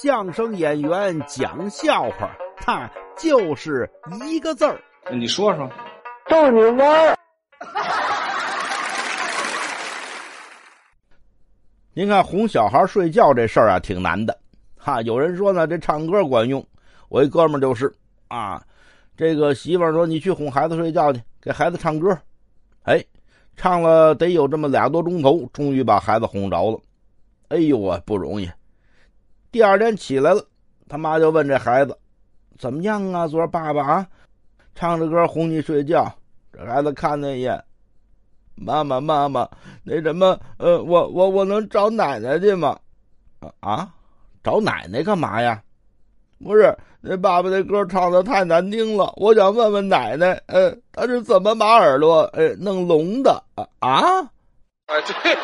相声演员讲笑话，他就是一个字儿。你说说，逗你玩儿。您看哄小孩睡觉这事儿啊，挺难的。哈，有人说呢，这唱歌管用。我一哥们儿就是啊，这个媳妇儿说你去哄孩子睡觉去，给孩子唱歌。哎，唱了得有这么俩多钟头，终于把孩子哄着了。哎呦啊，不容易。第二天起来了，他妈就问这孩子怎么样啊？昨儿爸爸啊，唱着歌哄你睡觉。这孩子看了一眼。妈妈，妈妈，那什么，呃，我我我能找奶奶去吗？啊，找奶奶干嘛呀？不是，那爸爸那歌唱的太难听了，我想问问奶奶，呃，他是怎么把耳朵，呃，弄聋的啊？啊？啊，对。